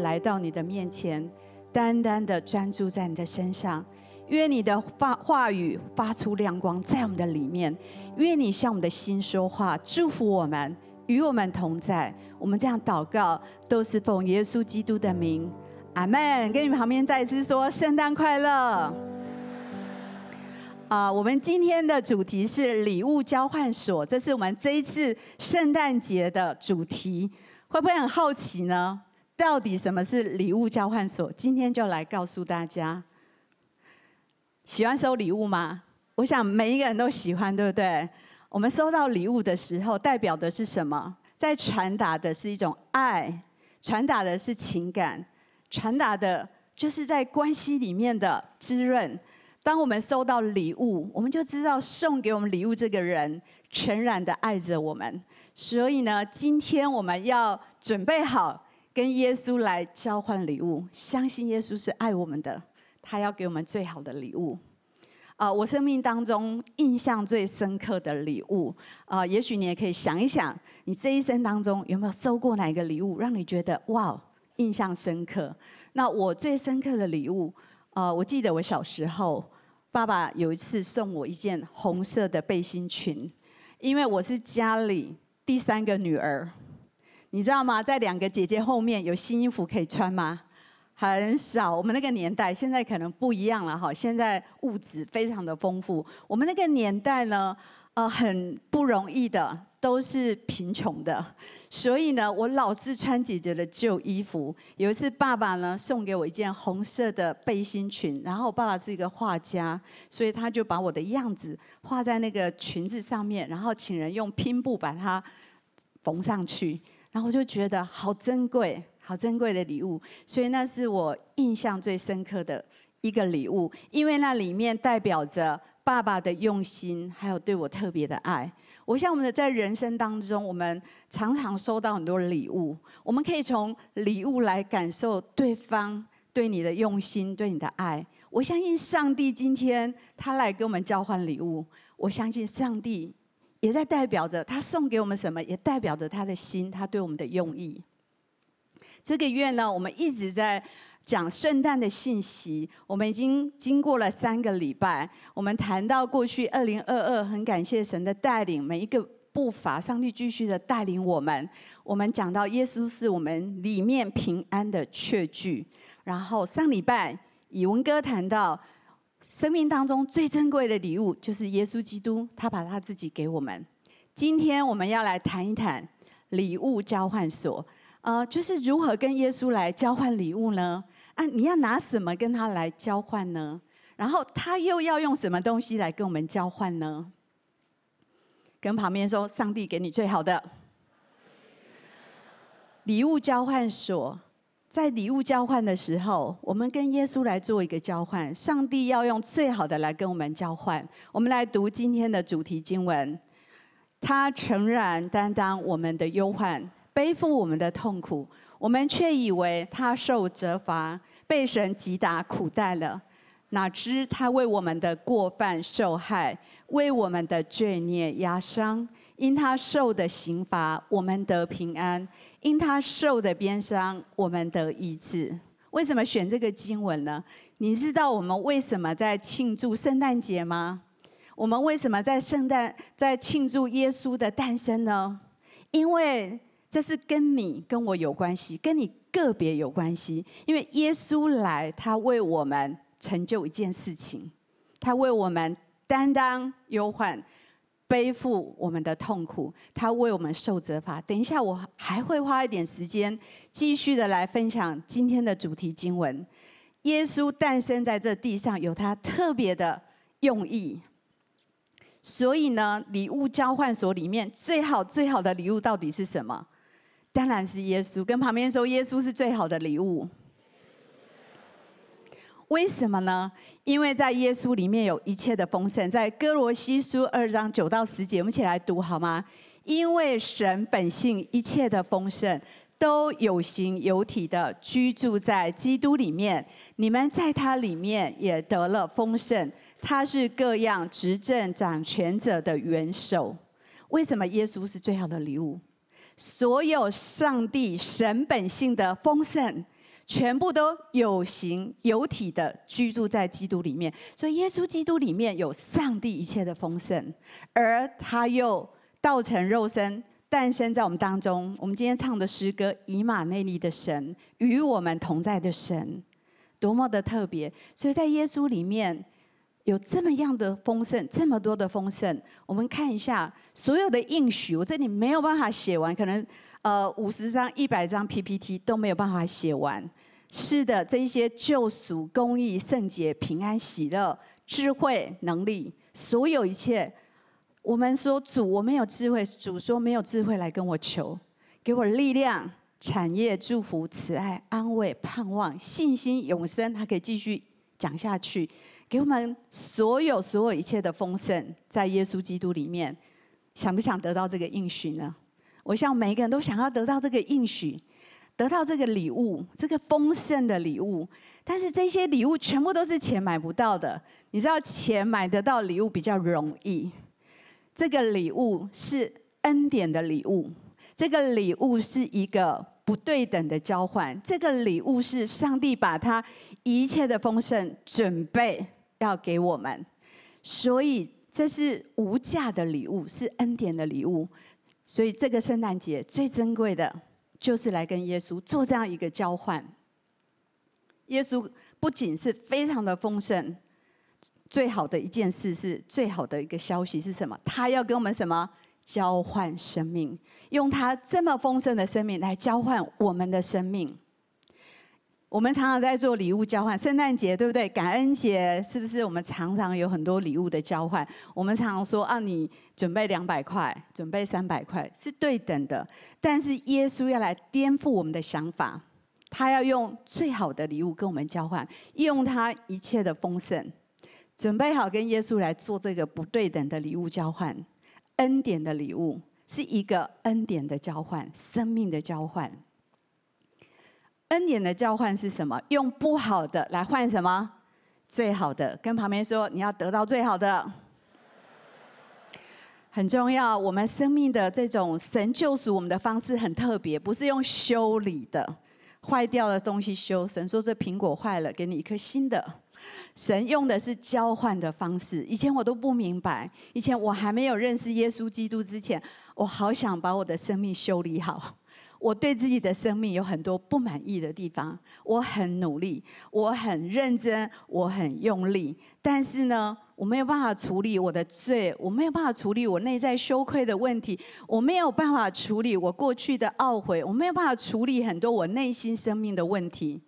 来到你的面前，单单的专注在你的身上。愿你的话话语发出亮光在我们的里面，愿你向我们的心说话，祝福我们，与我们同在。我们这样祷告，都是奉耶稣基督的名，阿门。跟你们旁边再一次说圣诞快乐。啊、我们今天的主题是礼物交换所，这是我们这一次圣诞节的主题。会不会很好奇呢？到底什么是礼物交换所？今天就来告诉大家。喜欢收礼物吗？我想每一个人都喜欢，对不对？我们收到礼物的时候，代表的是什么？在传达的是一种爱，传达的是情感，传达的就是在关系里面的滋润。当我们收到礼物，我们就知道送给我们礼物这个人全然的爱着我们。所以呢，今天我们要准备好跟耶稣来交换礼物，相信耶稣是爱我们的。他要给我们最好的礼物，啊，我生命当中印象最深刻的礼物，啊，也许你也可以想一想，你这一生当中有没有收过哪一个礼物，让你觉得哇，印象深刻？那我最深刻的礼物，啊，我记得我小时候，爸爸有一次送我一件红色的背心裙，因为我是家里第三个女儿，你知道吗？在两个姐姐后面有新衣服可以穿吗？很少，我们那个年代，现在可能不一样了哈。现在物质非常的丰富，我们那个年代呢，呃，很不容易的，都是贫穷的，所以呢，我老是穿姐姐的旧衣服。有一次，爸爸呢送给我一件红色的背心裙，然后我爸爸是一个画家，所以他就把我的样子画在那个裙子上面，然后请人用拼布把它缝上去，然后我就觉得好珍贵。好珍贵的礼物，所以那是我印象最深刻的一个礼物，因为那里面代表着爸爸的用心，还有对我特别的爱。我想我们的在人生当中，我们常常收到很多礼物，我们可以从礼物来感受对方对你的用心，对你的爱。我相信上帝今天他来跟我们交换礼物，我相信上帝也在代表着他送给我们什么，也代表着他的心，他对我们的用意。这个月呢，我们一直在讲圣诞的信息。我们已经经过了三个礼拜，我们谈到过去二零二二，很感谢神的带领，每一个步伐，上帝继续的带领我们。我们讲到耶稣是我们里面平安的确据。然后上礼拜以文哥谈到生命当中最珍贵的礼物就是耶稣基督，他把他自己给我们。今天我们要来谈一谈礼物交换所。呃，就是如何跟耶稣来交换礼物呢？啊，你要拿什么跟他来交换呢？然后他又要用什么东西来跟我们交换呢？跟旁边说，上帝给你最好的礼物交换所，在礼物交换的时候，我们跟耶稣来做一个交换。上帝要用最好的来跟我们交换。我们来读今天的主题经文，他诚然担当我们的忧患。背负我们的痛苦，我们却以为他受责罚，被神击打苦待了。哪知他为我们的过犯受害，为我们的罪孽压伤。因他受的刑罚，我们得平安；因他受的鞭伤，我们得医治。为什么选这个经文呢？你知道我们为什么在庆祝圣诞节吗？我们为什么在圣诞在庆祝耶稣的诞生呢？因为这是跟你跟我有关系，跟你个别有关系。因为耶稣来，他为我们成就一件事情，他为我们担当忧患，背负我们的痛苦，他为我们受责罚。等一下，我还会花一点时间，继续的来分享今天的主题经文。耶稣诞生在这地上，有他特别的用意。所以呢，礼物交换所里面最好最好的礼物到底是什么？当然是耶稣，跟旁边说，耶稣是最好的礼物。为什么呢？因为在耶稣里面有一切的丰盛。在歌罗西书二章九到十节，我们一起来读好吗？因为神本性一切的丰盛，都有形有体的居住在基督里面。你们在他里面也得了丰盛。他是各样执政掌权者的元首。为什么耶稣是最好的礼物？所有上帝神本性的丰盛，全部都有形有体的居住在基督里面。所以耶稣基督里面有上帝一切的丰盛，而他又道成肉身。诞生在我们当中。我们今天唱的诗歌《以马内利的神与我们同在的神》，多么的特别！所以在耶稣里面有这么样的丰盛，这么多的丰盛。我们看一下所有的应许，我这里没有办法写完，可能呃五十张、一百张 PPT 都没有办法写完。是的，这一些救赎、公益、圣洁、平安、喜乐、智慧、能力，所有一切。我们说主，我没有智慧。主说没有智慧来跟我求，给我力量、产业、祝福、慈爱、安慰、盼望、信心、永生。他可以继续讲下去，给我们所有所有一切的丰盛，在耶稣基督里面。想不想得到这个应许呢？我想每一个人都想要得到这个应许，得到这个礼物，这个丰盛的礼物。但是这些礼物全部都是钱买不到的。你知道，钱买得到礼物比较容易。这个礼物是恩典的礼物，这个礼物是一个不对等的交换，这个礼物是上帝把他一切的丰盛准备要给我们，所以这是无价的礼物，是恩典的礼物。所以这个圣诞节最珍贵的就是来跟耶稣做这样一个交换。耶稣不仅是非常的丰盛。最好的一件事是，最好的一个消息是什么？他要跟我们什么交换生命？用他这么丰盛的生命来交换我们的生命。我们常常在做礼物交换，圣诞节对不对？感恩节是不是？我们常常有很多礼物的交换。我们常常说啊，你准备两百块，准备三百块，是对等的。但是耶稣要来颠覆我们的想法，他要用最好的礼物跟我们交换，用他一切的丰盛。准备好跟耶稣来做这个不对等的礼物交换，恩典的礼物是一个恩典的交换，生命的交换。恩典的交换是什么？用不好的来换什么？最好的。跟旁边说，你要得到最好的，很重要。我们生命的这种神救赎我们的方式很特别，不是用修理的，坏掉的东西修。神说这苹果坏了，给你一颗新的。神用的是交换的方式，以前我都不明白。以前我还没有认识耶稣基督之前，我好想把我的生命修理好。我对自己的生命有很多不满意的地方，我很努力，我很认真，我很用力，但是呢，我没有办法处理我的罪，我没有办法处理我内在羞愧的问题，我没有办法处理我过去的懊悔，我没有办法处理很多我内心生命的问题。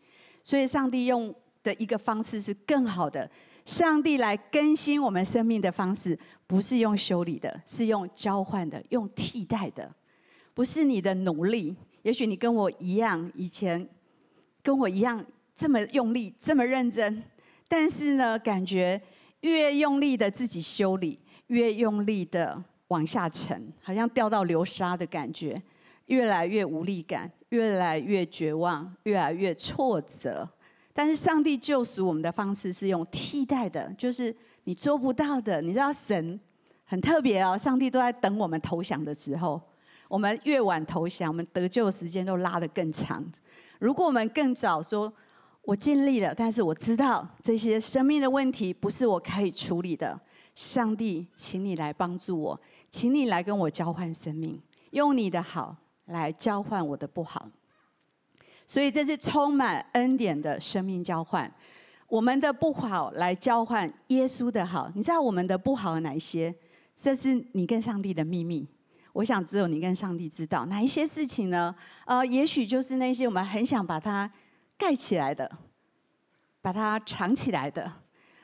所以，上帝用。的一个方式是更好的，上帝来更新我们生命的方式，不是用修理的，是用交换的，用替代的，不是你的努力。也许你跟我一样，以前跟我一样这么用力，这么认真，但是呢，感觉越用力的自己修理，越用力的往下沉，好像掉到流沙的感觉，越来越无力感，越来越绝望，越来越挫折。但是上帝救赎我们的方式是用替代的，就是你做不到的。你知道神很特别哦，上帝都在等我们投降的时候。我们越晚投降，我们得救的时间都拉得更长。如果我们更早说，我尽力了，但是我知道这些生命的问题不是我可以处理的。上帝，请你来帮助我，请你来跟我交换生命，用你的好来交换我的不好。所以这是充满恩典的生命交换，我们的不好来交换耶稣的好。你知道我们的不好有哪一些？这是你跟上帝的秘密。我想只有你跟上帝知道哪一些事情呢？呃，也许就是那些我们很想把它盖起来的，把它藏起来的，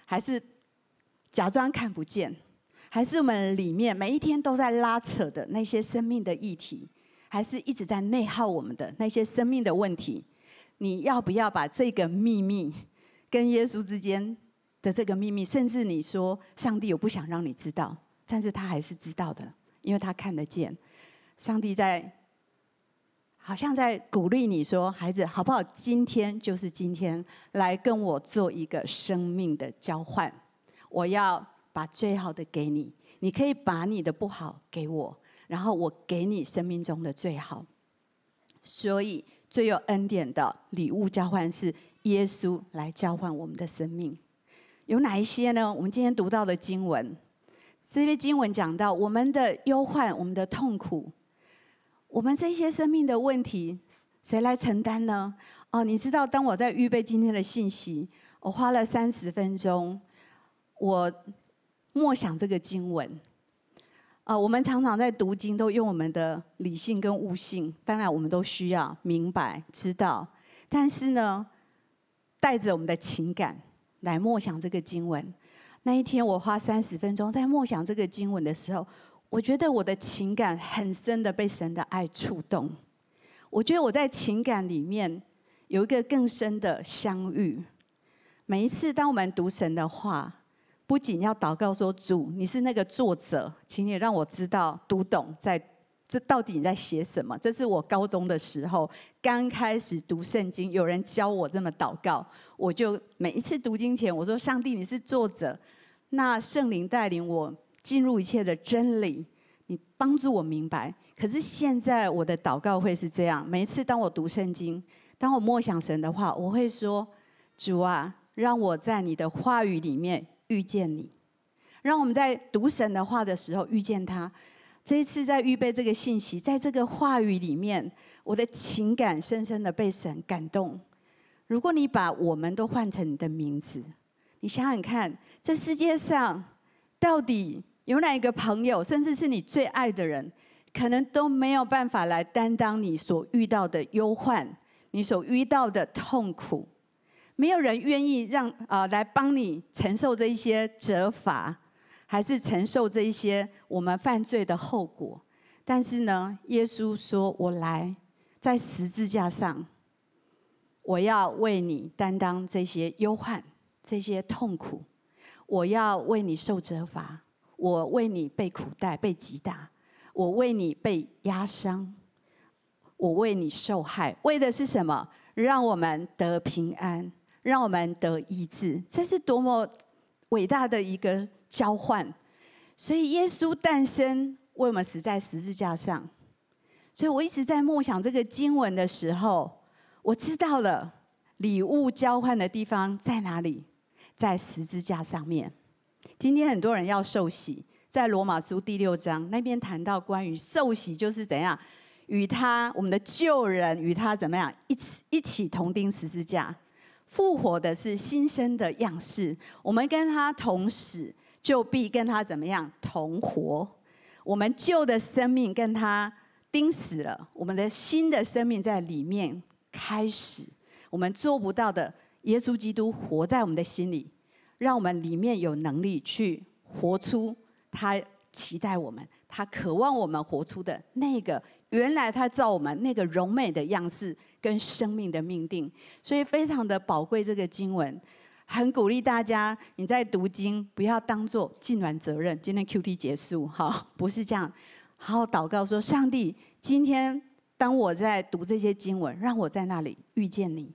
还是假装看不见，还是我们里面每一天都在拉扯的那些生命的议题。还是一直在内耗我们的那些生命的问题，你要不要把这个秘密跟耶稣之间的这个秘密，甚至你说上帝有不想让你知道，但是他还是知道的，因为他看得见。上帝在好像在鼓励你说：“孩子，好不好？今天就是今天，来跟我做一个生命的交换。我要把最好的给你，你可以把你的不好给我。”然后我给你生命中的最好，所以最有恩典的礼物交换是耶稣来交换我们的生命。有哪一些呢？我们今天读到的经文，这些经文讲到我们的忧患、我们的痛苦，我们这些生命的问题，谁来承担呢？哦，你知道，当我在预备今天的信息，我花了三十分钟，我默想这个经文。啊，我们常常在读经，都用我们的理性跟悟性，当然我们都需要明白知道，但是呢，带着我们的情感来默想这个经文。那一天，我花三十分钟在默想这个经文的时候，我觉得我的情感很深的被神的爱触动。我觉得我在情感里面。有一个更深的相遇。每一次当我们读神的话，不仅要祷告说：“主，你是那个作者，请你让我知道读懂，在这到底你在写什么。”这是我高中的时候刚开始读圣经，有人教我这么祷告，我就每一次读经前，我说：“上帝，你是作者，那圣灵带领我进入一切的真理，你帮助我明白。”可是现在我的祷告会是这样：每一次当我读圣经。当我默想神的话，我会说：“主啊，让我在你的话语里面遇见你。让我们在读神的话的时候遇见他。这一次在预备这个信息，在这个话语里面，我的情感深深的被神感动。如果你把我们都换成你的名字，你想想看，这世界上到底有哪一个朋友，甚至是你最爱的人，可能都没有办法来担当你所遇到的忧患。”你所遇到的痛苦，没有人愿意让啊、呃、来帮你承受这一些责罚，还是承受这一些我们犯罪的后果。但是呢，耶稣说：“我来在十字架上，我要为你担当这些忧患、这些痛苦，我要为你受责罚，我为你被苦待、被击打，我为你被压伤。”我为你受害，为的是什么？让我们得平安，让我们得医治。这是多么伟大的一个交换！所以耶稣诞生，为我们死在十字架上。所以我一直在默想这个经文的时候，我知道了礼物交换的地方在哪里，在十字架上面。今天很多人要受洗，在罗马书第六章那边谈到关于受洗就是怎样。与他，我们的旧人与他怎么样？一起一起同钉十字架，复活的是新生的样式。我们跟他同死，就必跟他怎么样同活。我们旧的生命跟他钉死了，我们的新的生命在里面开始。我们做不到的，耶稣基督活在我们的心里，让我们里面有能力去活出他期待我们，他渴望我们活出的那个。原来他造我们那个柔美的样式跟生命的命定，所以非常的宝贵。这个经文很鼓励大家，你在读经不要当做尽完责任。今天 QT 结束，好，不是这样。好好祷告说：上帝，今天当我在读这些经文，让我在那里遇见你。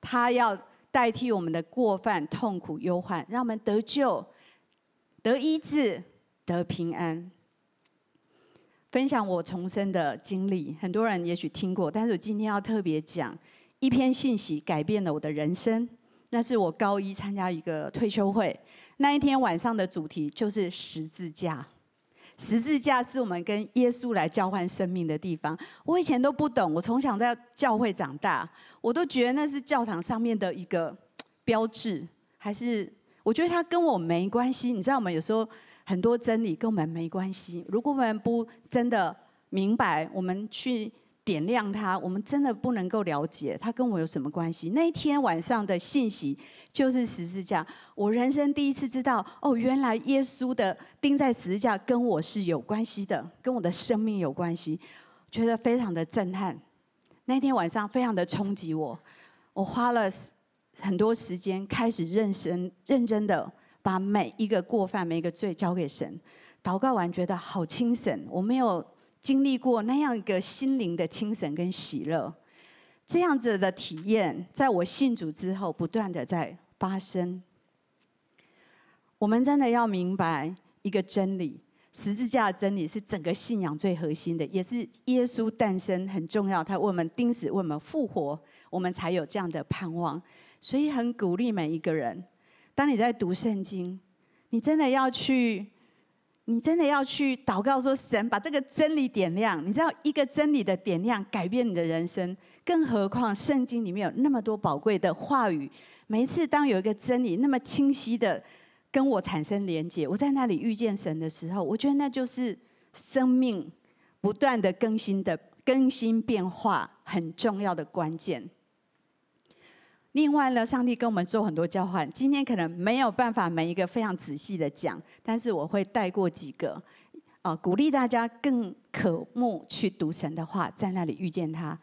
他要代替我们的过犯、痛苦、忧患，让我们得救、得医治、得平安。分享我重生的经历，很多人也许听过，但是我今天要特别讲一篇信息，改变了我的人生。那是我高一参加一个退休会，那一天晚上的主题就是十字架。十字架是我们跟耶稣来交换生命的地方。我以前都不懂，我从小在教会长大，我都觉得那是教堂上面的一个标志，还是我觉得它跟我没关系。你知道吗？有时候。很多真理跟我们没关系。如果我们不真的明白，我们去点亮它，我们真的不能够了解它跟我有什么关系。那一天晚上的信息就是十字架，我人生第一次知道，哦，原来耶稣的钉在十字架跟我是有关系的，跟我的生命有关系，觉得非常的震撼。那天晚上非常的冲击我，我花了很多时间开始认真认真的。把每一个过犯、每一个罪交给神，祷告完觉得好清神。我没有经历过那样一个心灵的清神跟喜乐，这样子的体验，在我信主之后不断的在发生。我们真的要明白一个真理：十字架的真理是整个信仰最核心的，也是耶稣诞生很重要。他为我们钉死，为我们复活，我们才有这样的盼望。所以很鼓励每一个人，当你在读圣经，你真的要去，你真的要去祷告，说神把这个真理点亮。你知道，一个真理的点亮改变你的人生，更何况圣经里面有那么多宝贵的话语。每一次当有一个真理那么清晰的。跟我产生连接，我在那里遇见神的时候，我觉得那就是生命不断的更新的更新变化很重要的关键。另外呢，上帝跟我们做很多交换，今天可能没有办法每一个非常仔细的讲，但是我会带过几个，啊，鼓励大家更渴慕去读神的话，在那里遇见他。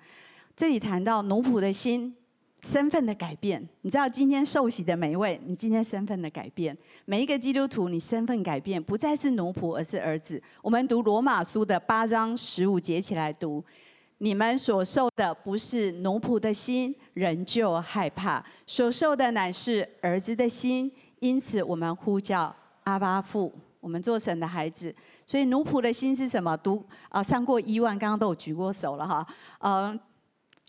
这里谈到奴仆的心。身份的改变，你知道今天受洗的每一位，你今天身份的改变，每一个基督徒，你身份改变，不再是奴仆，而是儿子。我们读罗马书的八章十五节起来读，你们所受的不是奴仆的心，仍旧害怕；所受的乃是儿子的心，因此我们呼叫阿爸父，我们做神的孩子。所以奴仆的心是什么？读啊，上过一万，刚刚都有举过手了哈，嗯。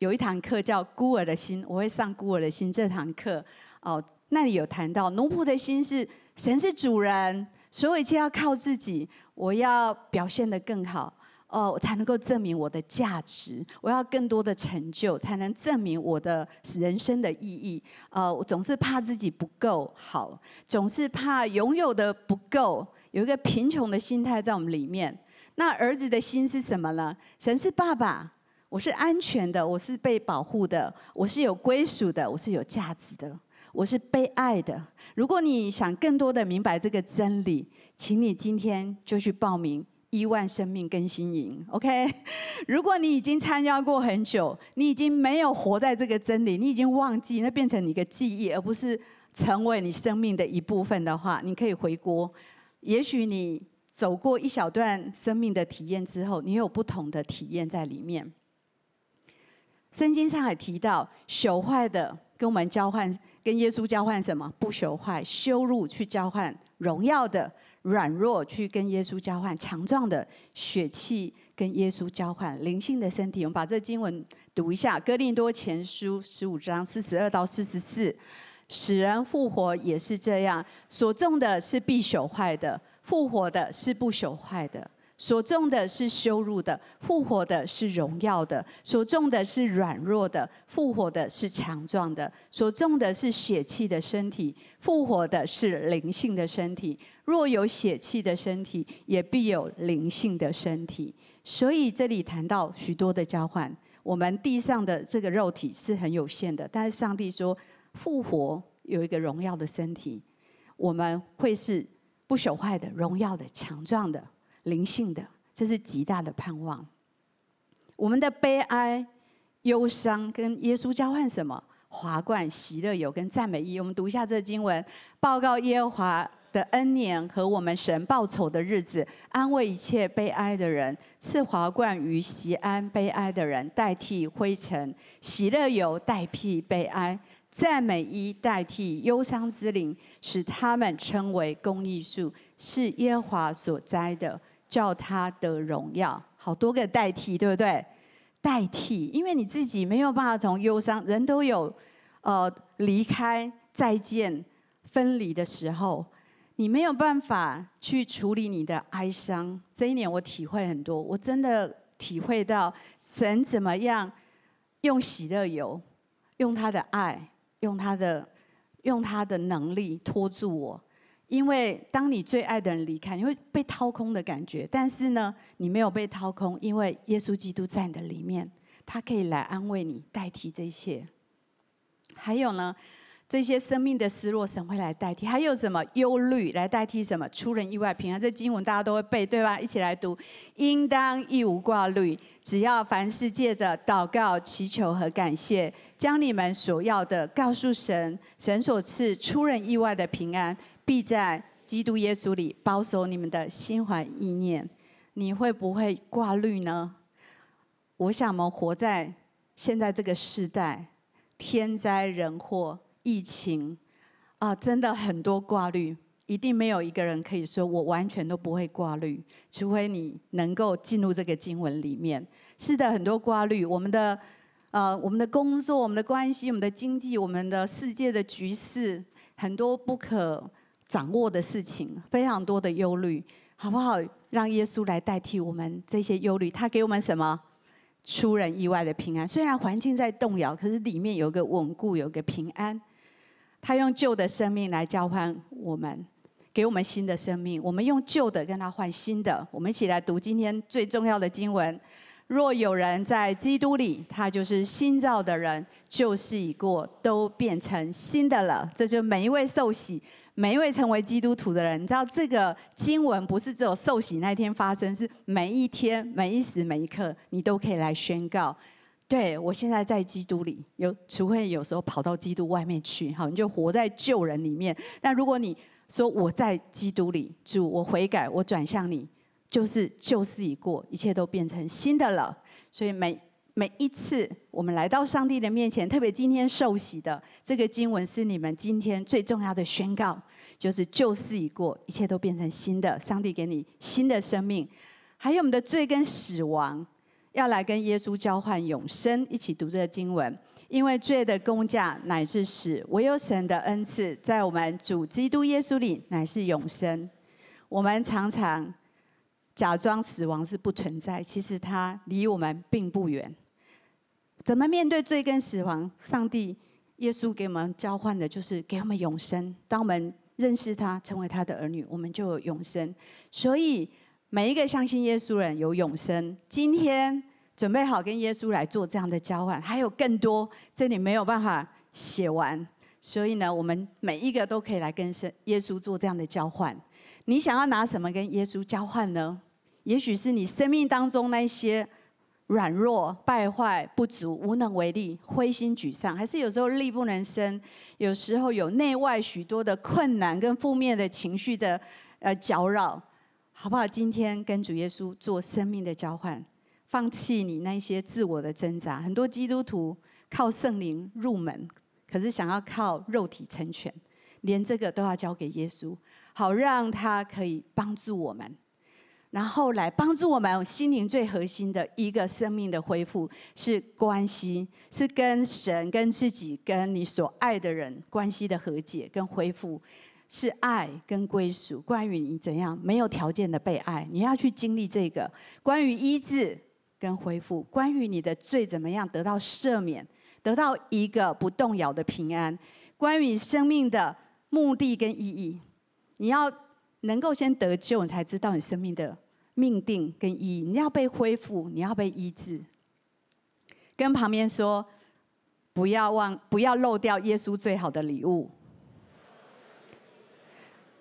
有一堂课叫《孤儿的心》，我会上《孤儿的心》这堂课。哦，那里有谈到奴仆的心是神是主人，所有一切要靠自己。我要表现得更好，哦，我才能够证明我的价值。我要更多的成就，才能证明我的人生的意义。呃，我总是怕自己不够好，总是怕拥有的不够，有一个贫穷的心态在我们里面。那儿子的心是什么呢？神是爸爸。我是安全的，我是被保护的，我是有归属的，我是有价值的，我是被爱的。如果你想更多的明白这个真理，请你今天就去报名亿万生命更新营，OK？如果你已经参加过很久，你已经没有活在这个真理，你已经忘记，那变成你的记忆，而不是成为你生命的一部分的话，你可以回国。也许你走过一小段生命的体验之后，你有不同的体验在里面。圣经上还提到，朽坏的跟我们交换，跟耶稣交换什么？不朽坏，羞辱去交换荣耀的，软弱去跟耶稣交换强壮的，血气跟耶稣交换灵性的身体。我们把这经文读一下，《哥林多前书》十五章四十二到四十四，死人复活也是这样，所种的是必朽坏的，复活的是不朽坏的。所种的是羞辱的，复活的是荣耀的；所种的是软弱的，复活的是强壮的；所种的是血气的身体，复活的是灵性的身体。若有血气的身体，也必有灵性的身体。所以这里谈到许多的交换。我们地上的这个肉体是很有限的，但是上帝说复活有一个荣耀的身体，我们会是不朽坏的、荣耀的、强壮的。灵性的，这是极大的盼望。我们的悲哀、忧伤跟耶稣交换什么？华冠、喜乐油跟赞美衣。我们读一下这个经文：报告耶和华的恩年和我们神报仇的日子，安慰一切悲哀的人，赐华冠于锡安悲哀的人，代替灰尘；喜乐油代替悲哀，赞美衣代替忧伤之灵，使他们称为公义树，是耶和华所栽的。叫他得荣耀，好多个代替，对不对？代替，因为你自己没有办法从忧伤，人都有呃离开、再见、分离的时候，你没有办法去处理你的哀伤。这一年我体会很多，我真的体会到神怎么样用喜乐油，用他的爱，用他的用他的能力拖住我。因为当你最爱的人离开，你会被掏空的感觉。但是呢，你没有被掏空，因为耶稣基督在你的里面，他可以来安慰你，代替这些。还有呢，这些生命的失落，神会来代替。还有什么忧虑来代替什么出人意外平安？这经文大家都会背，对吧？一起来读：应当一无挂虑，只要凡事借着祷告、祈求和感谢，将你们所要的告诉神，神所赐出人意外的平安。必在基督耶稣里保守你们的心怀意念。你会不会挂虑呢？我想，我们活在现在这个时代，天灾人祸、疫情啊，真的很多挂虑。一定没有一个人可以说我完全都不会挂虑，除非你能够进入这个经文里面。是的，很多挂虑，我们的呃，我们的工作、我们的关系、我们的经济、我们的世界的局势，很多不可掌握的事情，非常多的忧虑，好不好？让耶稣来代替我们这些忧虑，他给我们什么？出人意外的平安。虽然环境在动摇，可是里面有个稳固，有个平安。他用旧的生命来交换我们。给我们新的生命，我们用旧的跟他换新的。我们一起来读今天最重要的经文：若有人在基督里，他就是新造的人，旧事已过，都变成新的了。这就每一位受洗、每一位成为基督徒的人，你知道这个经文不是只有受洗那天发生，是每一天、每一时、每一刻，你都可以来宣告：对，我现在在基督里。有，除非有时候跑到基督外面去，好，你就活在旧人里面。但如果你说我在基督里，主，我悔改，我转向你，就是旧事已过，一切都变成新的了。所以每每一次我们来到上帝的面前，特别今天受洗的这个经文是你们今天最重要的宣告，就是旧事已过，一切都变成新的。上帝给你新的生命，还有我们的罪跟死亡，要来跟耶稣交换永生。一起读这个经文。因为罪的工价乃是死，唯有神的恩赐在我们主基督耶稣里乃是永生。我们常常假装死亡是不存在，其实它离我们并不远。怎么面对罪跟死亡？上帝耶稣给我们交换的就是给我们永生。当我们认识他，成为他的儿女，我们就有永生。所以每一个相信耶稣人有永生。今天。准备好跟耶稣来做这样的交换，还有更多，这里没有办法写完，所以呢，我们每一个都可以来跟神耶稣做这样的交换。你想要拿什么跟耶稣交换呢？也许是你生命当中那些软弱、败坏、不足、无能为力、灰心沮丧，还是有时候力不能生，有时候有内外许多的困难跟负面的情绪的呃搅扰，好不好？今天跟主耶稣做生命的交换。放弃你那些自我的挣扎，很多基督徒靠圣灵入门，可是想要靠肉体成全，连这个都要交给耶稣，好让他可以帮助我们，然后来帮助我们心灵最核心的一个生命的恢复，是关系，是跟神、跟自己、跟你所爱的人关系的和解跟恢复，是爱跟归属。关于你怎样没有条件的被爱，你要去经历这个。关于医治。跟恢复，关于你的罪怎么样得到赦免，得到一个不动摇的平安。关于生命的目的跟意义，你要能够先得救，你才知道你生命的命定跟意义。你要被恢复，你要被医治。跟旁边说，不要忘，不要漏掉耶稣最好的礼物。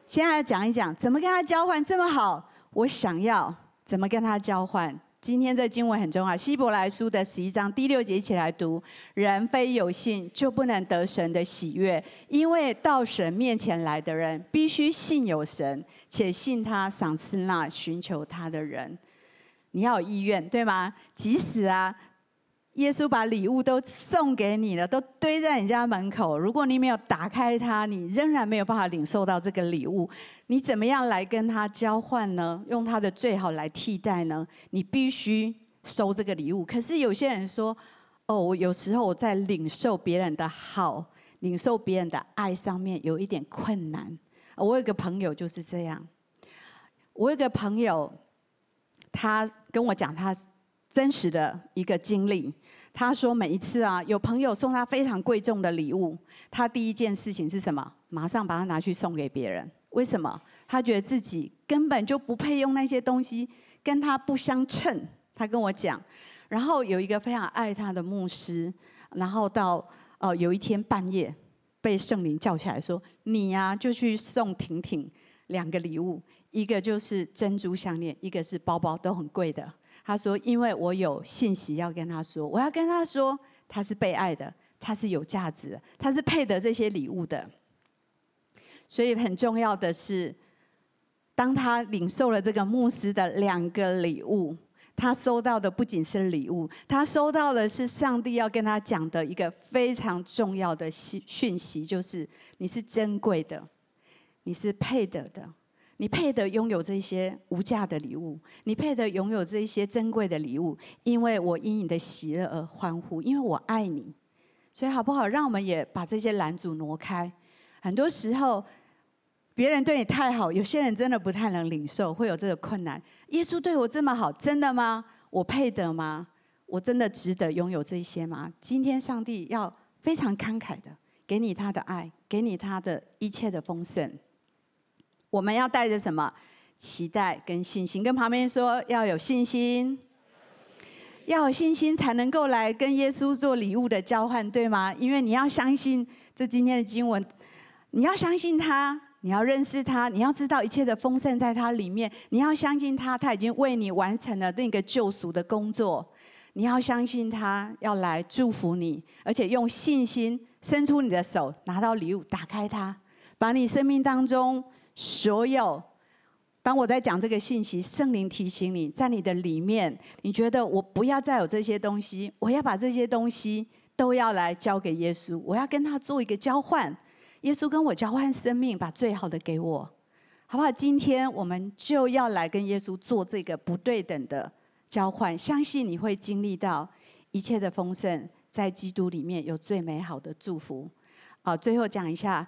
现在讲一讲，怎么跟他交换这么好？我想要怎么跟他交换？今天这经文很重要，《希伯来书》的十一章第六节，一起来读：人非有信，就不能得神的喜悦，因为到神面前来的人，必须信有神，且信他赏赐那寻求他的人。你要有意愿，对吗？即使啊。耶稣把礼物都送给你了，都堆在你家门口。如果你没有打开它，你仍然没有办法领受到这个礼物。你怎么样来跟他交换呢？用他的最好来替代呢？你必须收这个礼物。可是有些人说：“哦，我有时候我在领受别人的好，领受别人的爱上面有一点困难。”我有个朋友就是这样。我有个朋友，他跟我讲他真实的一个经历。他说：“每一次啊，有朋友送他非常贵重的礼物，他第一件事情是什么？马上把它拿去送给别人。为什么？他觉得自己根本就不配用那些东西，跟他不相称。他跟我讲。然后有一个非常爱他的牧师，然后到呃有一天半夜被圣灵叫起来说：‘你呀，就去送婷婷两个礼物，一个就是珍珠项链，一个是包包，都很贵的。’”他说：“因为我有信息要跟他说，我要跟他说，他是被爱的，他是有价值的，他是配得这些礼物的。所以很重要的是，当他领受了这个牧师的两个礼物，他收到的不仅是礼物，他收到的是上帝要跟他讲的一个非常重要的讯讯息，就是你是珍贵的，你是配得的，你配得拥有这些无价的礼物，你配得拥有这些珍贵的礼物，因为我因你的喜乐而欢呼，因为我爱你。所以好不好？让我们也把这些拦阻挪开。很多时候，别人对你太好，有些人真的不太能领受，会有这个困难。耶稣对我这么好，真的吗？我配得吗？我真的值得拥有这些吗？今天上帝要非常慷慨的给你他的爱，给你他的一切的丰盛。我们要带着什么期待跟信心？跟旁边说要有信心，要有信心才能够来跟耶稣做礼物的交换，对吗？因为你要相信这今天的经文，你要相信他，你要认识他，你要知道一切的丰盛在他里面，你要相信他，他已经为你完成了那个救赎的工作。你要相信他要来祝福你，而且用信心伸出你的手，拿到礼物，打开它，把你生命当中。所有，当我在讲这个信息，圣灵提醒你，在你的里面，你觉得我不要再有这些东西，我要把这些东西都要来交给耶稣，我要跟他做一个交换。耶稣跟我交换生命，把最好的给我，好不好？今天我们就要来跟耶稣做这个不对等的交换，相信你会经历到一切的丰盛，在基督里面有最美好的祝福。好，最后讲一下。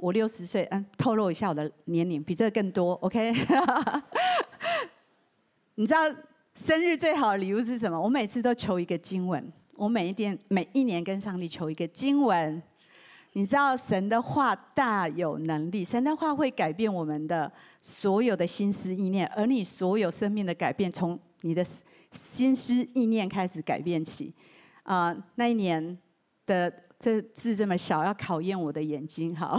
我六十岁，嗯，透露一下我的年龄，比这个更多，OK？你知道生日最好的礼物是什么？我每次都求一个经文，我每一天每一年跟上帝求一个经文。你知道神的话大有能力，神的话会改变我们的所有的心思意念，而你所有生命的改变，从你的心思意念开始改变起。啊、那一年的。这字这么小，要考验我的眼睛。好，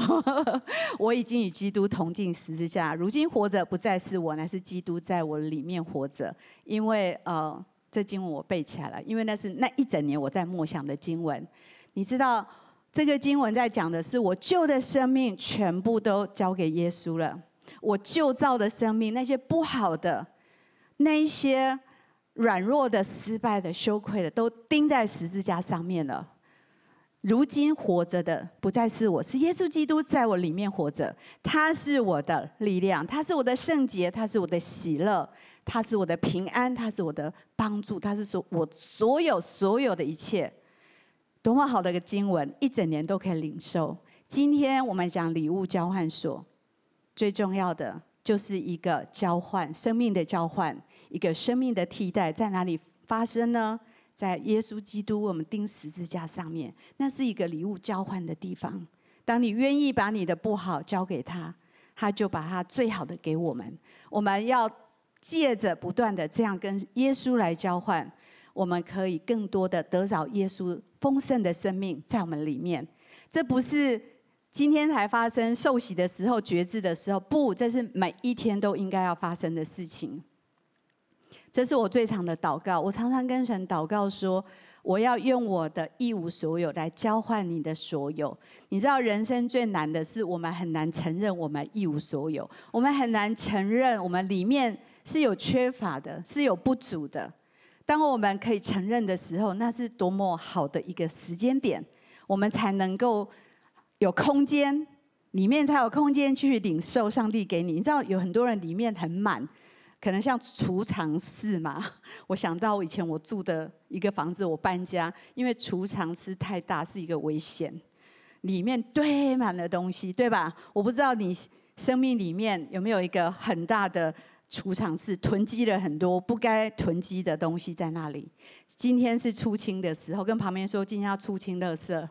我已经与基督同钉十字架，如今活着不再是我，乃是基督在我里面活着。因为呃，这经文我背起来了，因为那是那一整年我在默想的经文。你知道，这个经文在讲的是我旧的生命全部都交给耶稣了，我旧造的生命，那些不好的，那一些软弱的、失败的、羞愧的，都钉在十字架上面了。如今活着的不再是我，是耶稣基督在我里面活着。他是我的力量，他是我的圣洁，他是我的喜乐，他是我的平安，他是我的帮助，他是说我所有所有的一切。多么好的一个经文，一整年都可以领受。今天我们讲礼物交换所，最重要的就是一个交换，生命的交换，一个生命的替代，在哪里发生呢？在耶稣基督我们钉十字架上面，那是一个礼物交换的地方。当你愿意把你的不好交给他，他就把他最好的给我们。我们要借着不断的这样跟耶稣来交换，我们可以更多的得着耶稣丰盛的生命在我们里面。这不是今天才发生受洗的时候决志的时候，不，这是每一天都应该要发生的事情。这是我最长的祷告。我常常跟神祷告说：“我要用我的一无所有来交换你的所有。”你知道，人生最难的是我们很难承认我们一无所有，我们很难承认我们里面是有缺乏的，是有不足的。当我们可以承认的时候，那是多么好的一个时间点，我们才能够有空间，里面才有空间去领受上帝给你。你知道，有很多人里面很满。可能像储藏室嘛，我想到以前我住的一个房子，我搬家，因为储藏室太大是一个危险，里面堆满了东西，对吧？我不知道你生命里面有没有一个很大的储藏室，囤积了很多不该囤积的东西在那里。今天是出清的时候，跟旁边说今天要出清垃圾，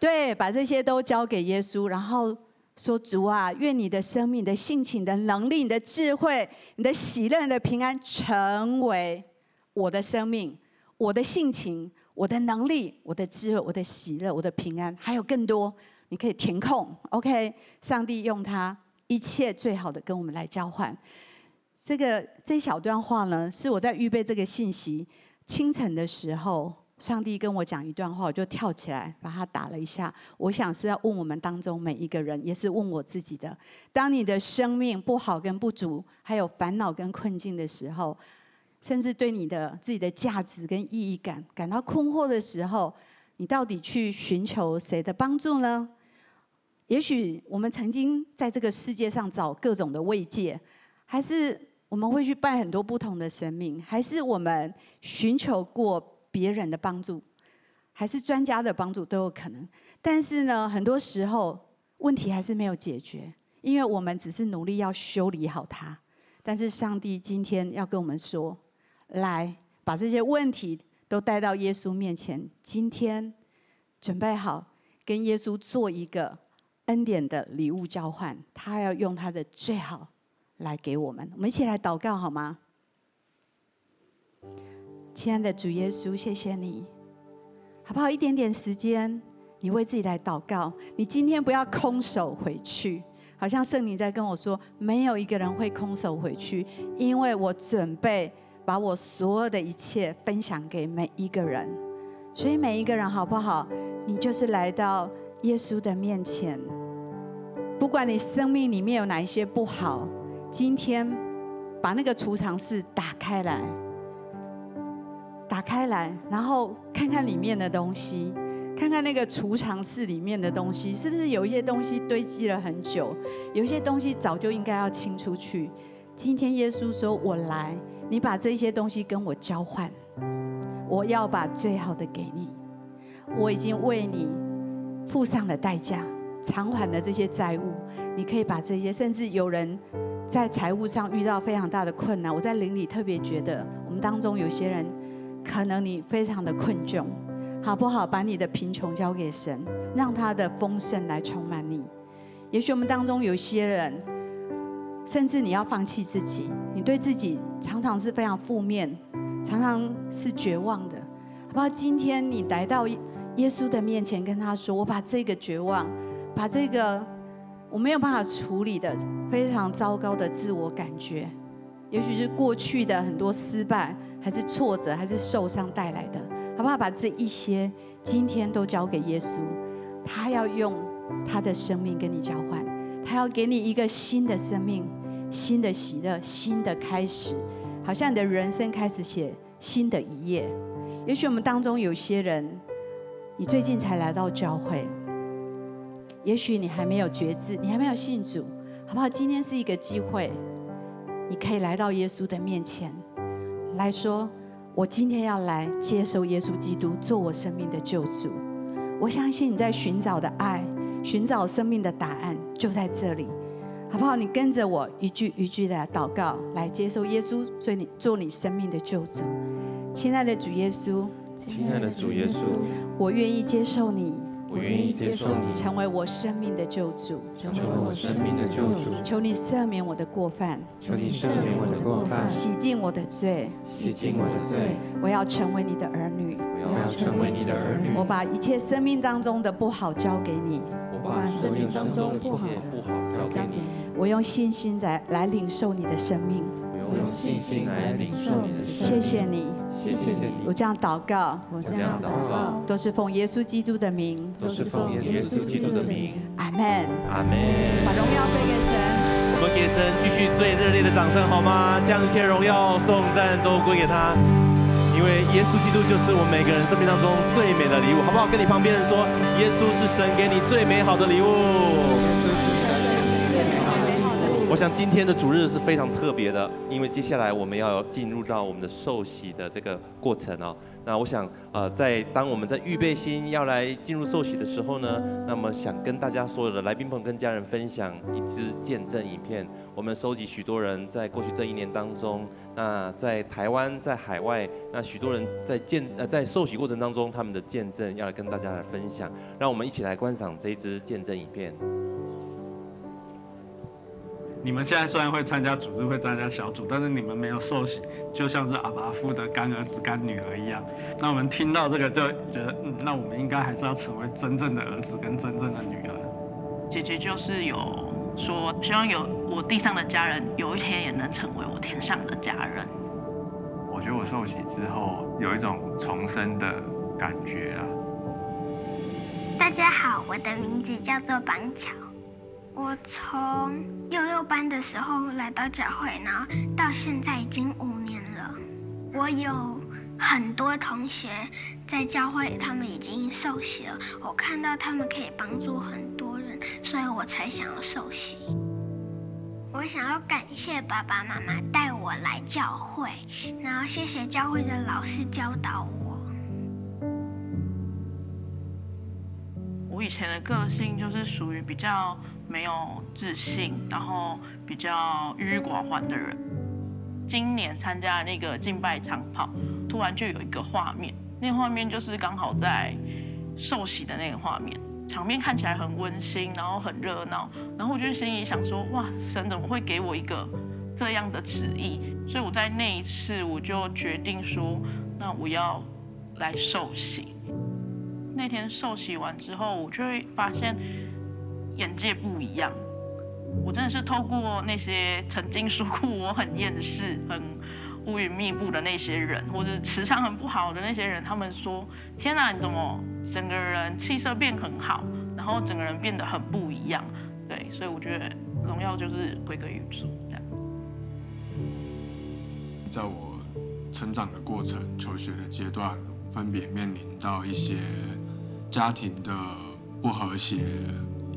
对，把这些都交给耶稣，然后。说主啊，愿你的生命、你的性情、的能力、你的智慧、你的喜乐、你的平安，成为我的生命、我的性情、我的能力、我的智慧、我的喜乐、我的平安，还有更多，你可以填空。OK，上帝用他一切最好的跟我们来交换。这个这一小段话呢，是我在预备这个信息清晨的时候。上帝跟我讲一段话，我就跳起来把它打了一下。我想是要问我们当中每一个人，也是问我自己的：当你的生命不好跟不足，还有烦恼跟困境的时候，甚至对你的自己的价值跟意义感感到困惑的时候，你到底去寻求谁的帮助呢？也许我们曾经在这个世界上找各种的慰藉，还是我们会去拜很多不同的神明，还是我们寻求过别人的帮助，还是专家的帮助都有可能。但是呢，很多时候问题还是没有解决，因为我们只是努力要修理好它。但是上帝今天要跟我们说，来把这些问题都带到耶稣面前。今天准备好跟耶稣做一个恩典的礼物交换，他要用他的最好来给我们。我们一起来祷告好吗？亲爱的主耶稣，谢谢你，好不好？一点点时间，你为自己来祷告。你今天不要空手回去。好像圣灵在跟我说，没有一个人会空手回去，因为我准备把我所有的一切分享给每一个人。所以每一个人好不好？你就是来到耶稣的面前，不管你生命里面有哪一些不好，今天把那个储藏室打开来，打开来，然后看看里面的东西。看看那个储藏室里面的东西，是不是有一些东西堆积了很久？有一些东西早就应该要清出去。今天耶稣说：“我来，你把这些东西跟我交换，我要把最好的给你。我已经为你付上了代价，偿还了这些债务。你可以把这些，甚至有人在财务上遇到非常大的困难。我在灵里特别觉得，我们当中有些人，可能你非常的困窘。”好不好？把你的贫穷交给神，让他的丰盛来充满你。也许我们当中有些人，甚至你要放弃自己，你对自己常常是非常负面，常常是绝望的。好不好？今天你来到耶稣的面前，跟他说：“我把这个绝望，把这个我没有办法处理的非常糟糕的自我感觉，也许是过去的很多失败，还是挫折，还是受伤带来的。”好不好？把这一些今天都交给耶稣，他要用他的生命跟你交换，他要给你一个新的生命、新的喜乐、新的开始，好像你的人生开始写新的一页。也许我们当中有些人，你最近才来到教会，也许你还没有觉知，你还没有信主，好不好？今天是一个机会，你可以来到耶稣的面前来说。我今天要来接受耶稣基督做我生命的救主。我相信你在寻找的爱，寻找生命的答案就在这里，好不好？你跟着我一句一句的祷告，来接受耶稣做你做你生命的救主。亲爱的主耶稣，亲爱的主耶稣，我愿意接受你。我愿意接受你，成为我生命的救主，成为我生命的救主。求你赦免我的过犯，求你赦免我的过犯，洗净我的罪，洗净我的罪。我要成为你的儿女，我要成为你的儿女。我把一切生命当中的不好交给你，我把生命当中一切不好交给你。我用信心来来领受你的生命。我用信心来领受你的生命。谢谢你，谢谢你。我这样祷告，我这样祷告，都是奉耶稣基督的名，都是奉耶稣基督的名。阿门，阿门。把荣耀归给神。我们给神继续最热烈的掌声，好吗？将一切荣耀、颂赞都归给他，因为耶稣基督就是我们每个人生命当中最美的礼物，好不好？跟你旁边人说，耶稣是神给你最美好的礼物。我想今天的主日是非常特别的，因为接下来我们要进入到我们的受洗的这个过程哦。那我想，呃，在当我们在预备心要来进入受洗的时候呢，那么想跟大家所有的来宾朋友跟家人分享一支见证影片。我们收集许多人在过去这一年当中，那在台湾、在海外，那许多人在见呃在受洗过程当中他们的见证，要来跟大家来分享。让我们一起来观赏这一支见证影片。你们现在虽然会参加组织，会参加小组，但是你们没有受洗，就像是阿爸父的干儿子、干女儿一样。那我们听到这个，就觉得，嗯，那我们应该还是要成为真正的儿子跟真正的女儿。姐姐就是有说，希望有我地上的家人，有一天也能成为我天上的家人。我觉得我受洗之后，有一种重生的感觉啊。大家好，我的名字叫做绑巧。我从幼幼班的时候来到教会，然后到现在已经五年了。我有很多同学在教会，他们已经受洗了。我看到他们可以帮助很多人，所以我才想要受洗。我想要感谢爸爸妈妈带我来教会，然后谢谢教会的老师教导我。我以前的个性就是属于比较没有自信，然后比较郁郁寡欢的人。今年参加那个敬拜长跑，突然就有一个画面，那画面就是刚好在受洗的那个画面。场面看起来很温馨，然后很热闹，然后我就心里想说：哇，神怎么会给我一个这样的旨意？所以我在那一次我就决定说，那我要来受洗。那天受洗完之后，我就会发现眼界不一样。我真的是透过那些曾经说过我很厌世、很乌云密布的那些人，或者磁场很不好的那些人，他们说：天哪，你怎么？整个人气色变很好，然后整个人变得很不一样，对，所以我觉得荣耀就是归根于主。在我成长的过程、求学的阶段，分别面临到一些家庭的不和谐，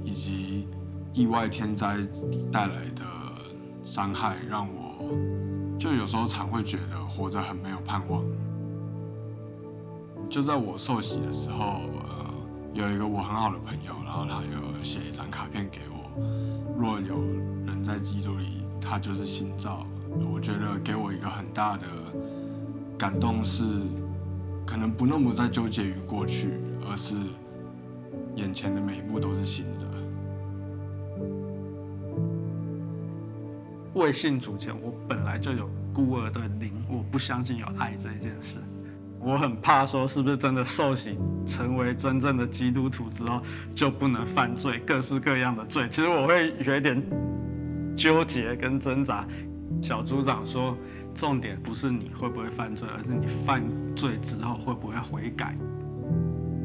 以及意外天灾带来的伤害，让我就有时候常会觉得活着很没有盼望。就在我受洗的时候，呃，有一个我很好的朋友，然后他有写一张卡片给我。若有人在基督里，他就是新造。我觉得给我一个很大的感动是，可能不那么再纠结于过去，而是眼前的每一步都是新。未信主前，我本来就有孤儿的灵，我不相信有爱这一件事。我很怕说，是不是真的受洗成为真正的基督徒之后就不能犯罪，各式各样的罪。其实我会有一点纠结跟挣扎。小组长说，重点不是你会不会犯罪，而是你犯罪之后会不会悔改。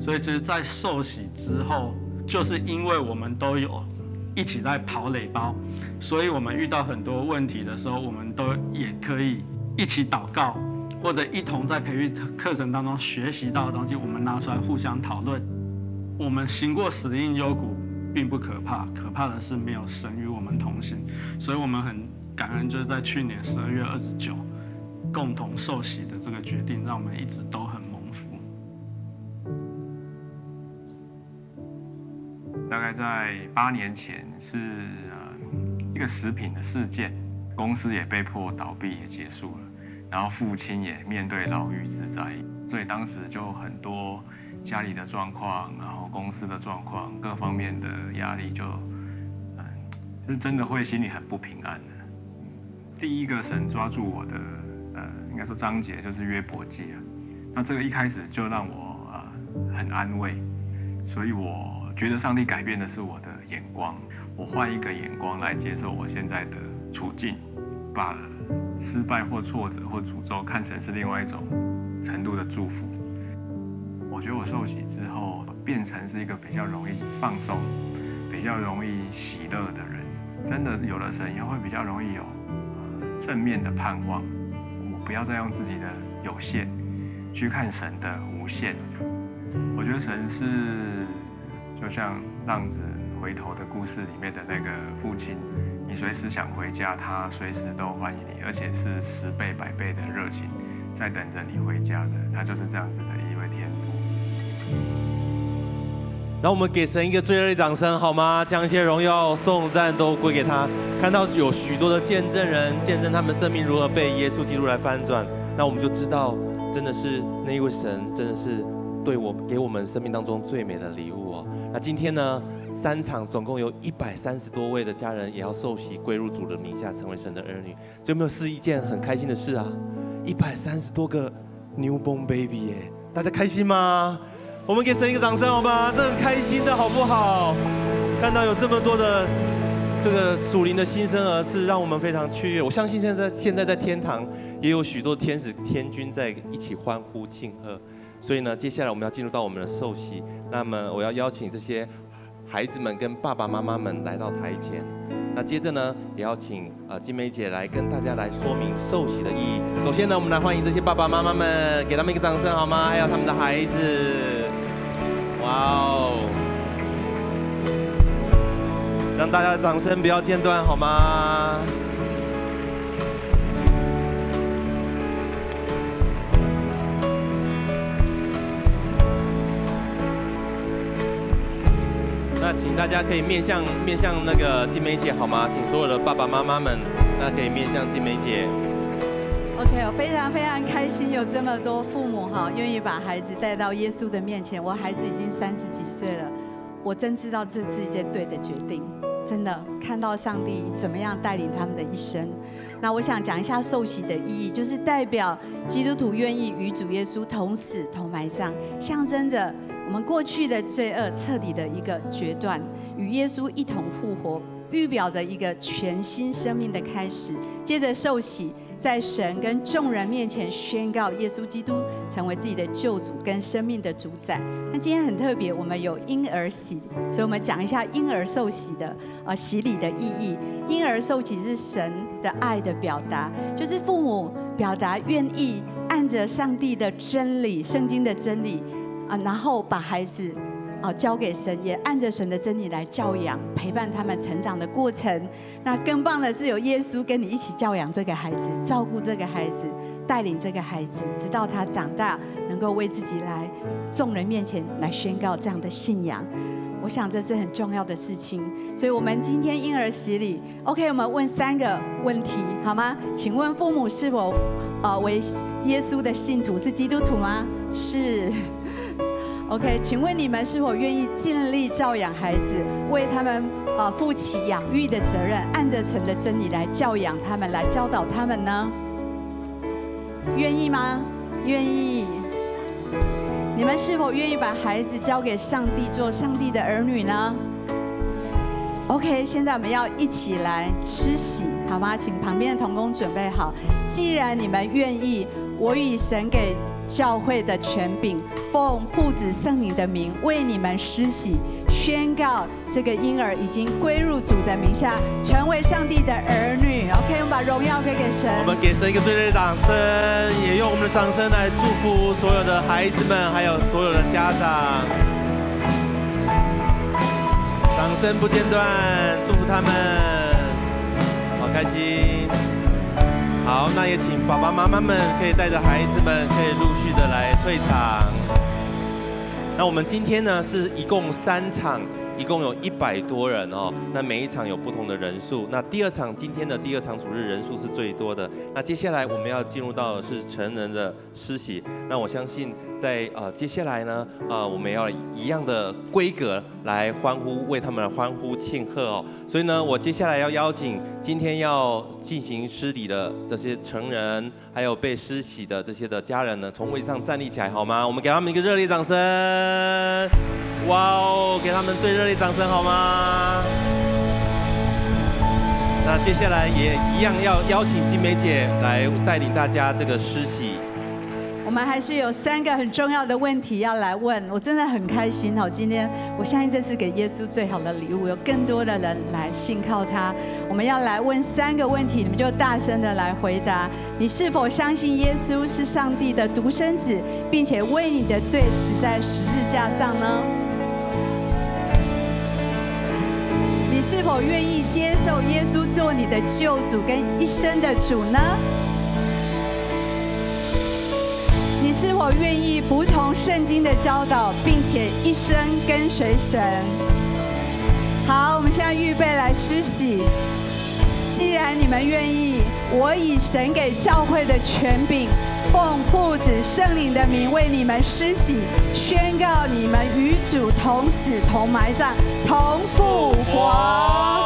所以，其实，在受洗之后，就是因为我们都有一起在跑垒包，所以我们遇到很多问题的时候，我们都也可以一起祷告。或者一同在培育课程当中学习到的东西，我们拿出来互相讨论。我们行过死荫幽谷，并不可怕，可怕的是没有神与我们同行。所以，我们很感恩，就是在去年十二月二十九，共同受洗的这个决定，让我们一直都很在八年前，是呃一个食品的事件，公司也被迫倒闭，也结束了。然后父亲也面对牢狱之灾，所以当时就很多家里的状况，然后公司的状况，各方面的压力就，嗯，就是真的会心里很不平安的。第一个神抓住我的，呃，应该说章节就是约伯记啊。那这个一开始就让我呃很安慰，所以我觉得上帝改变的是我的眼光，我换一个眼光来接受我现在的处境，把。失败或挫折或诅咒，看成是另外一种程度的祝福。我觉得我受洗之后，变成是一个比较容易放松、比较容易喜乐的人。真的有了神也，会比较容易有正面的盼望。我不要再用自己的有限去看神的无限。我觉得神是像浪子回头的故事里面的那个父亲。你随时想回家，他随时都欢迎你，而且是十倍百倍的热情在等着你回家的。他就是这样子的一位天父。让我们给神一个最热烈掌声，好吗？将一些荣耀、颂赞都归给他。看到有许多的见证人，见证他们生命如何被耶稣基督来翻转，那我们就知道，真的是那一位神，真的是对我给我们生命当中最美的礼物哦。那今天呢？三场总共有一百三十多位的家人也要受洗归入主的名下，成为神的儿女，这有没有是一件很开心的事啊？一百三十多个 newborn baby 耶，大家开心吗？我们给神一个掌声好吧？这很开心的好不好？看到有这么多的这个属灵的新生儿，是让我们非常雀跃。我相信现在现在在天堂也有许多天使天军在一起欢呼庆贺。所以呢，接下来我们要进入到我们的受洗，那么我要邀请这些。孩子们跟爸爸妈妈们来到台前，那接着呢，也要请呃金梅姐来跟大家来说明受洗的意义。首先呢，我们来欢迎这些爸爸妈妈们，给他们一个掌声好吗？还有他们的孩子，哇哦！让大家的掌声不要间断，好吗？请大家可以面向面向那个金梅姐，好吗？请所有的爸爸妈妈们，那可以面向金梅姐。OK，我非常非常开心，有这么多父母哈，愿意把孩子带到耶稣的面前。我孩子已经三十几岁了，我真知道这是一件对的决定，真的看到上帝怎么样带领他们的一生。那我想讲一下受洗的意义，就是代表基督徒愿意与主耶稣同死同埋葬，象征着我们过去的罪恶彻底的一个决断，与耶稣一同复活，预表着一个全新生命的开始。接着受洗。在神跟众人面前宣告耶稣基督成为自己的救主跟生命的主宰。那今天很特别，我们有婴儿洗，所以我们讲一下婴儿受洗的呃洗礼的意义。婴儿受洗是神的爱的表达，就是父母表达愿意按着上帝的真理、圣经的真理啊，然后把孩子。啊，交给神，也按着神的真理来教养、陪伴他们成长的过程。那更棒的是，有耶稣跟你一起教养这个孩子，照顾这个孩子，带领这个孩子，直到他长大，能够为自己来众人面前来宣告这样的信仰。我想这是很重要的事情。所以，我们今天婴儿洗礼，OK，我们问三个问题，好吗？请问父母是否呃为耶稣的信徒，是基督徒吗？是。OK，请问你们是否愿意尽力照养孩子，为他们啊负起养育的责任，按着神的真理来教养他们，来教导他们呢？愿意吗？愿意。你们是否愿意把孩子交给上帝，做上帝的儿女呢？OK，现在我们要一起来施洗，好吗？请旁边的童工准备好。既然你们愿意，我以神给。教会的权柄，奉父子圣灵的名为你们施洗，宣告这个婴儿已经归入主的名下，成为上帝的儿女。OK，我们把荣耀归给神。我们给神一个最热烈的掌声，也用我们的掌声来祝福所有的孩子们，还有所有的家长。掌声不间断，祝福他们，好开心。好，那也请爸爸妈妈们可以带着孩子们，可以陆续的来退场。那我们今天呢，是一共三场。一共有一百多人哦，那每一场有不同的人数。那第二场今天的第二场主日人数是最多的。那接下来我们要进入到的是成人的施洗。那我相信在呃接下来呢，呃我们要一样的规格来欢呼，为他们欢呼庆贺哦。所以呢，我接下来要邀请今天要进行施礼的这些成人，还有被施洗的这些的家人呢，从位置上站立起来好吗？我们给他们一个热烈掌声。哇哦！给他们最热烈掌声好吗？那接下来也一样要邀请金梅姐来带领大家这个施洗。我们还是有三个很重要的问题要来问，我真的很开心哦！今天我相信这是给耶稣最好的礼物，有更多的人来信靠他。我们要来问三个问题，你们就大声的来回答：你是否相信耶稣是上帝的独生子，并且为你的罪死在十字架上呢？你是否愿意接受耶稣做你的救主跟一生的主呢？你是否愿意服从圣经的教导，并且一生跟随神？好，我们现在预备来施洗。既然你们愿意，我以神给教会的权柄。奉父子圣灵的名为你们施洗，宣告你们与主同死同埋葬同复活。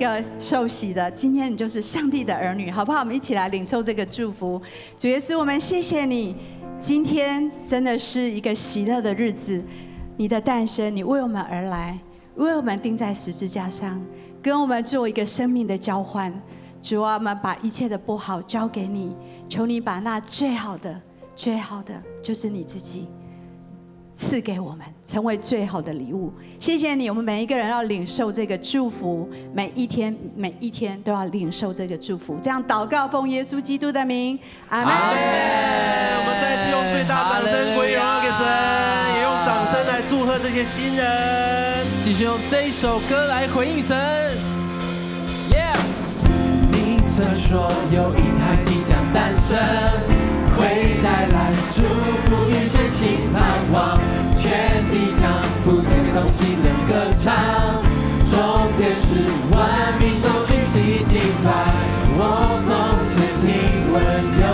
个受洗的，今天你就是上帝的儿女，好不好？我们一起来领受这个祝福。主耶稣，我们谢谢你，今天真的是一个喜乐的日子。你的诞生，你为我们而来，为我们钉在十字架上，跟我们做一个生命的交换。主啊，我们把一切的不好交给你，求你把那最好的、最好的，就是你自己。赐给我们，成为最好的礼物。谢谢你，我们每一个人要领受这个祝福，每一天每一天都要领受这个祝福。这样祷告，奉耶稣基督的名，阿门。我们再次用最大掌声归荣耀给神，也用掌声来祝贺这些新人。继续用这一首歌来回应神。Yeah，你曾说有婴孩即将诞生。会带来祝福，预先新盼望，全地将普天同新人歌唱，终点是万民都齐齐敬拜。我从前听闻有